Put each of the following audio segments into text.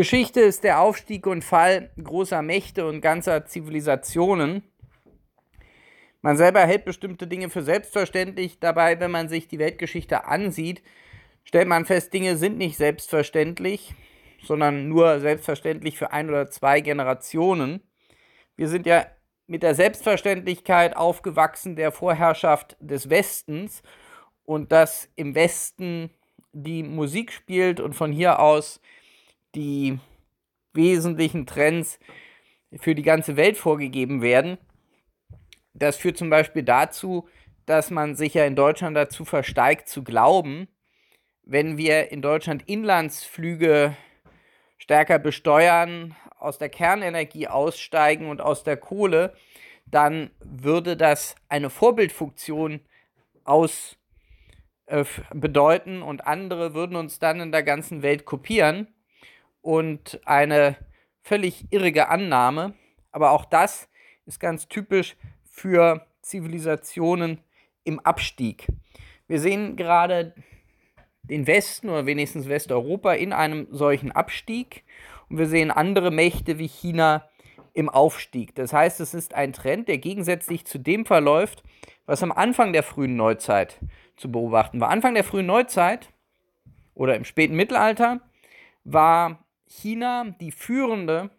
Geschichte ist der Aufstieg und Fall großer Mächte und ganzer Zivilisationen. Man selber hält bestimmte Dinge für selbstverständlich. Dabei, wenn man sich die Weltgeschichte ansieht, stellt man fest, Dinge sind nicht selbstverständlich, sondern nur selbstverständlich für ein oder zwei Generationen. Wir sind ja mit der Selbstverständlichkeit aufgewachsen der Vorherrschaft des Westens und dass im Westen die Musik spielt und von hier aus die wesentlichen Trends für die ganze Welt vorgegeben werden. Das führt zum Beispiel dazu, dass man sich ja in Deutschland dazu versteigt zu glauben, wenn wir in Deutschland Inlandsflüge stärker besteuern, aus der Kernenergie aussteigen und aus der Kohle, dann würde das eine Vorbildfunktion aus äh, bedeuten und andere würden uns dann in der ganzen Welt kopieren und eine völlig irrige Annahme. Aber auch das ist ganz typisch für Zivilisationen im Abstieg. Wir sehen gerade den Westen oder wenigstens Westeuropa in einem solchen Abstieg und wir sehen andere Mächte wie China im Aufstieg. Das heißt, es ist ein Trend, der gegensätzlich zu dem verläuft, was am Anfang der frühen Neuzeit zu beobachten war. Anfang der frühen Neuzeit oder im späten Mittelalter war China die führende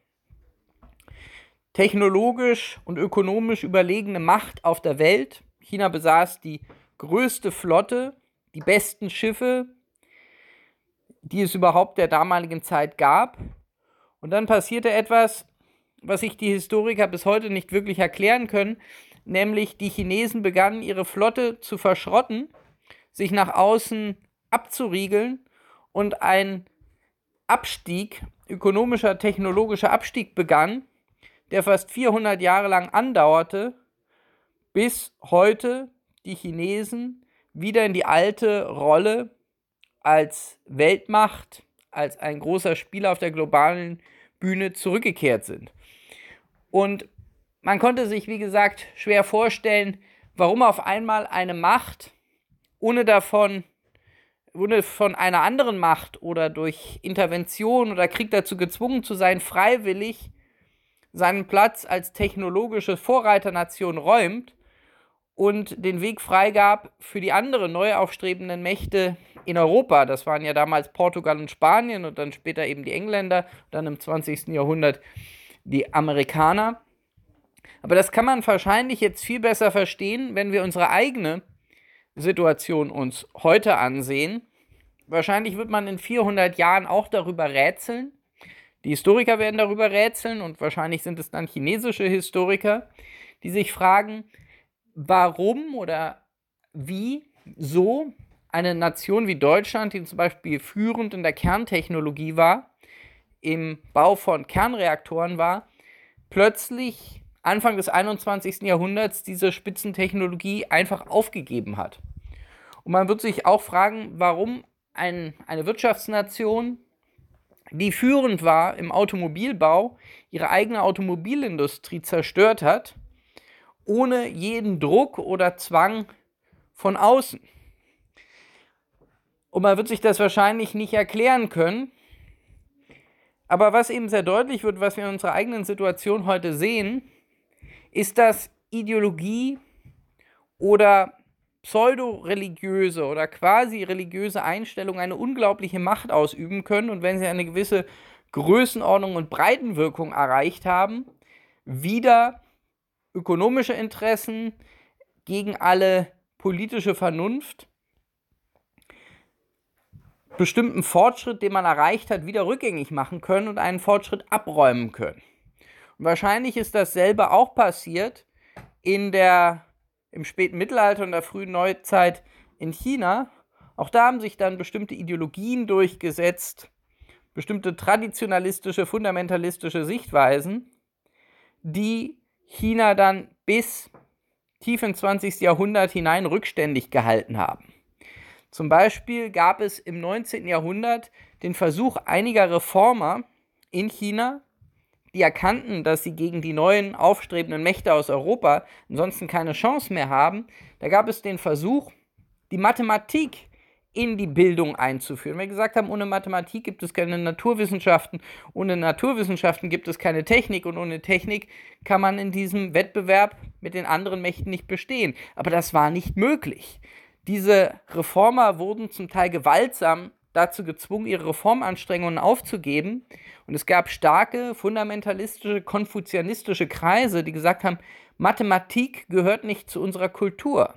technologisch und ökonomisch überlegene Macht auf der Welt. China besaß die größte Flotte, die besten Schiffe, die es überhaupt der damaligen Zeit gab. Und dann passierte etwas, was sich die Historiker bis heute nicht wirklich erklären können, nämlich die Chinesen begannen ihre Flotte zu verschrotten, sich nach außen abzuriegeln und ein Abstieg, ökonomischer, technologischer Abstieg begann, der fast 400 Jahre lang andauerte, bis heute die Chinesen wieder in die alte Rolle als Weltmacht, als ein großer Spieler auf der globalen Bühne zurückgekehrt sind. Und man konnte sich, wie gesagt, schwer vorstellen, warum auf einmal eine Macht, ohne davon wurde von einer anderen Macht oder durch Intervention oder Krieg dazu gezwungen zu sein, freiwillig seinen Platz als technologische Vorreiternation räumt und den Weg freigab für die anderen neu aufstrebenden Mächte in Europa. Das waren ja damals Portugal und Spanien und dann später eben die Engländer, dann im 20. Jahrhundert die Amerikaner. Aber das kann man wahrscheinlich jetzt viel besser verstehen, wenn wir unsere eigene Situation uns heute ansehen. Wahrscheinlich wird man in 400 Jahren auch darüber rätseln. Die Historiker werden darüber rätseln und wahrscheinlich sind es dann chinesische Historiker, die sich fragen, warum oder wie so eine Nation wie Deutschland, die zum Beispiel führend in der Kerntechnologie war, im Bau von Kernreaktoren war, plötzlich Anfang des 21. Jahrhunderts diese Spitzentechnologie einfach aufgegeben hat. Und man wird sich auch fragen, warum ein, eine Wirtschaftsnation, die führend war im Automobilbau, ihre eigene Automobilindustrie zerstört hat, ohne jeden Druck oder Zwang von außen. Und man wird sich das wahrscheinlich nicht erklären können. Aber was eben sehr deutlich wird, was wir in unserer eigenen Situation heute sehen, ist, dass Ideologie oder pseudo-religiöse oder quasi religiöse Einstellungen eine unglaubliche Macht ausüben können und wenn sie eine gewisse Größenordnung und Breitenwirkung erreicht haben, wieder ökonomische Interessen gegen alle politische Vernunft, bestimmten Fortschritt, den man erreicht hat, wieder rückgängig machen können und einen Fortschritt abräumen können. Wahrscheinlich ist dasselbe auch passiert in der, im späten Mittelalter und der frühen Neuzeit in China. Auch da haben sich dann bestimmte Ideologien durchgesetzt, bestimmte traditionalistische, fundamentalistische Sichtweisen, die China dann bis tief ins 20. Jahrhundert hinein rückständig gehalten haben. Zum Beispiel gab es im 19. Jahrhundert den Versuch einiger Reformer in China, die erkannten, dass sie gegen die neuen aufstrebenden Mächte aus Europa ansonsten keine Chance mehr haben. Da gab es den Versuch, die Mathematik in die Bildung einzuführen. Wir gesagt haben, ohne Mathematik gibt es keine Naturwissenschaften, ohne Naturwissenschaften gibt es keine Technik und ohne Technik kann man in diesem Wettbewerb mit den anderen Mächten nicht bestehen. Aber das war nicht möglich. Diese Reformer wurden zum Teil gewaltsam dazu gezwungen, ihre Reformanstrengungen aufzugeben. Und es gab starke fundamentalistische, konfuzianistische Kreise, die gesagt haben, Mathematik gehört nicht zu unserer Kultur.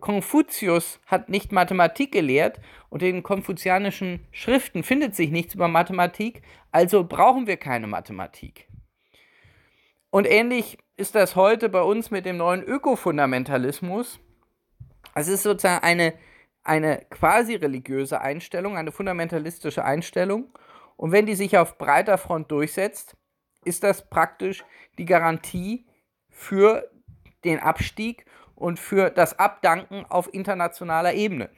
Konfuzius hat nicht Mathematik gelehrt und in konfuzianischen Schriften findet sich nichts über Mathematik, also brauchen wir keine Mathematik. Und ähnlich ist das heute bei uns mit dem neuen Ökofundamentalismus. Es ist sozusagen eine, eine quasi religiöse Einstellung, eine fundamentalistische Einstellung. Und wenn die sich auf breiter Front durchsetzt, ist das praktisch die Garantie für den Abstieg und für das Abdanken auf internationaler Ebene.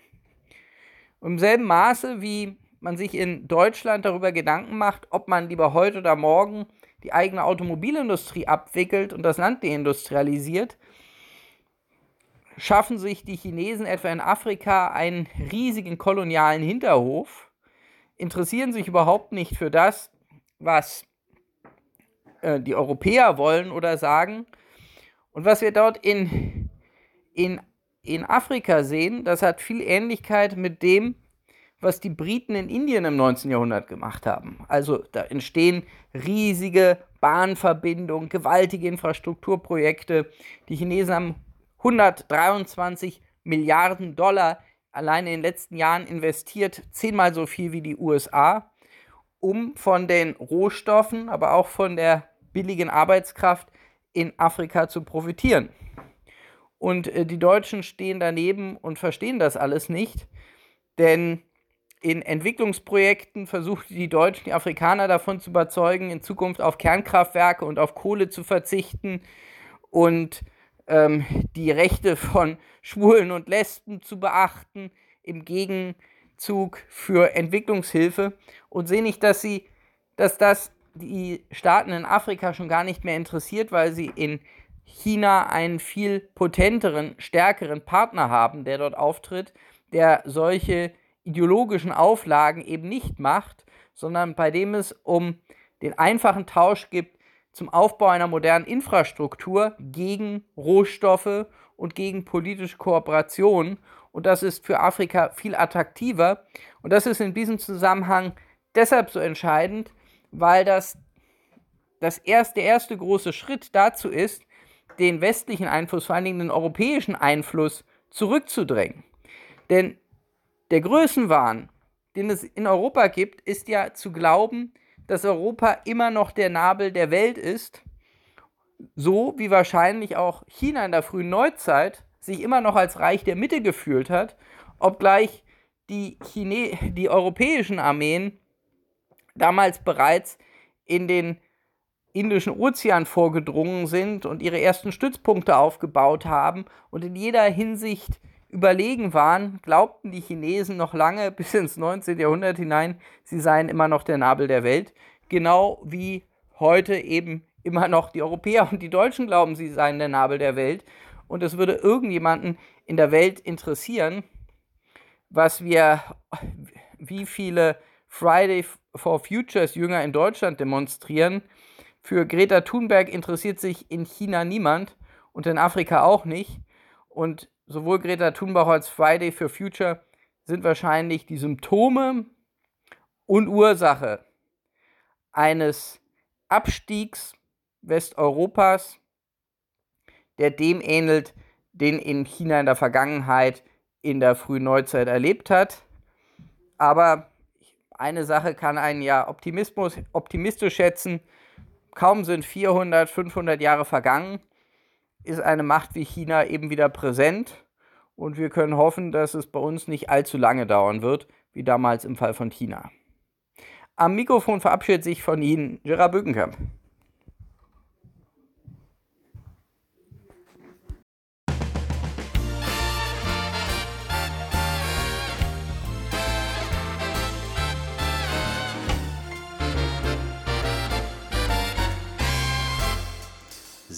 Im selben Maße, wie man sich in Deutschland darüber Gedanken macht, ob man lieber heute oder morgen die eigene Automobilindustrie abwickelt und das Land deindustrialisiert, schaffen sich die Chinesen etwa in Afrika einen riesigen kolonialen Hinterhof, interessieren sich überhaupt nicht für das, was äh, die Europäer wollen oder sagen. Und was wir dort in, in, in Afrika sehen, das hat viel Ähnlichkeit mit dem, was die Briten in Indien im 19. Jahrhundert gemacht haben. Also da entstehen riesige Bahnverbindungen, gewaltige Infrastrukturprojekte. Die Chinesen haben 123 Milliarden Dollar allein in den letzten Jahren investiert, zehnmal so viel wie die USA, um von den Rohstoffen, aber auch von der billigen Arbeitskraft in Afrika zu profitieren. Und äh, die Deutschen stehen daneben und verstehen das alles nicht, denn in Entwicklungsprojekten versuchen die Deutschen, die Afrikaner davon zu überzeugen, in Zukunft auf Kernkraftwerke und auf Kohle zu verzichten und ähm, die Rechte von Schwulen und Lesben zu beachten im Gegenzug für Entwicklungshilfe. Und sehen nicht, dass sie, dass das die Staaten in Afrika schon gar nicht mehr interessiert, weil sie in China einen viel potenteren, stärkeren Partner haben, der dort auftritt, der solche ideologischen Auflagen eben nicht macht, sondern bei dem es um den einfachen Tausch gibt zum Aufbau einer modernen Infrastruktur gegen Rohstoffe und gegen politische Kooperation. Und das ist für Afrika viel attraktiver. Und das ist in diesem Zusammenhang deshalb so entscheidend, weil das, das erste, der erste große Schritt dazu ist, den westlichen Einfluss, vor allen Dingen den europäischen Einfluss zurückzudrängen. Denn der Größenwahn, den es in Europa gibt, ist ja zu glauben, dass Europa immer noch der Nabel der Welt ist, so wie wahrscheinlich auch China in der frühen Neuzeit sich immer noch als Reich der Mitte gefühlt hat, obgleich die, Chine die europäischen Armeen damals bereits in den Indischen Ozean vorgedrungen sind und ihre ersten Stützpunkte aufgebaut haben und in jeder Hinsicht überlegen waren, glaubten die Chinesen noch lange bis ins 19. Jahrhundert hinein, sie seien immer noch der Nabel der Welt. Genau wie heute eben immer noch die Europäer und die Deutschen glauben, sie seien der Nabel der Welt. Und es würde irgendjemanden in der Welt interessieren, was wir, wie viele Friday for Futures Jünger in Deutschland demonstrieren. Für Greta Thunberg interessiert sich in China niemand und in Afrika auch nicht. Und sowohl Greta Thunberg als Friday for Future sind wahrscheinlich die Symptome und Ursache eines Abstiegs Westeuropas, der dem ähnelt, den in China in der Vergangenheit in der frühen Neuzeit erlebt hat. Aber eine Sache kann einen ja Optimismus, optimistisch schätzen. Kaum sind 400, 500 Jahre vergangen ist eine Macht wie China eben wieder präsent und wir können hoffen, dass es bei uns nicht allzu lange dauern wird, wie damals im Fall von China. Am Mikrofon verabschiedet sich von Ihnen Gerard Bückenkamp.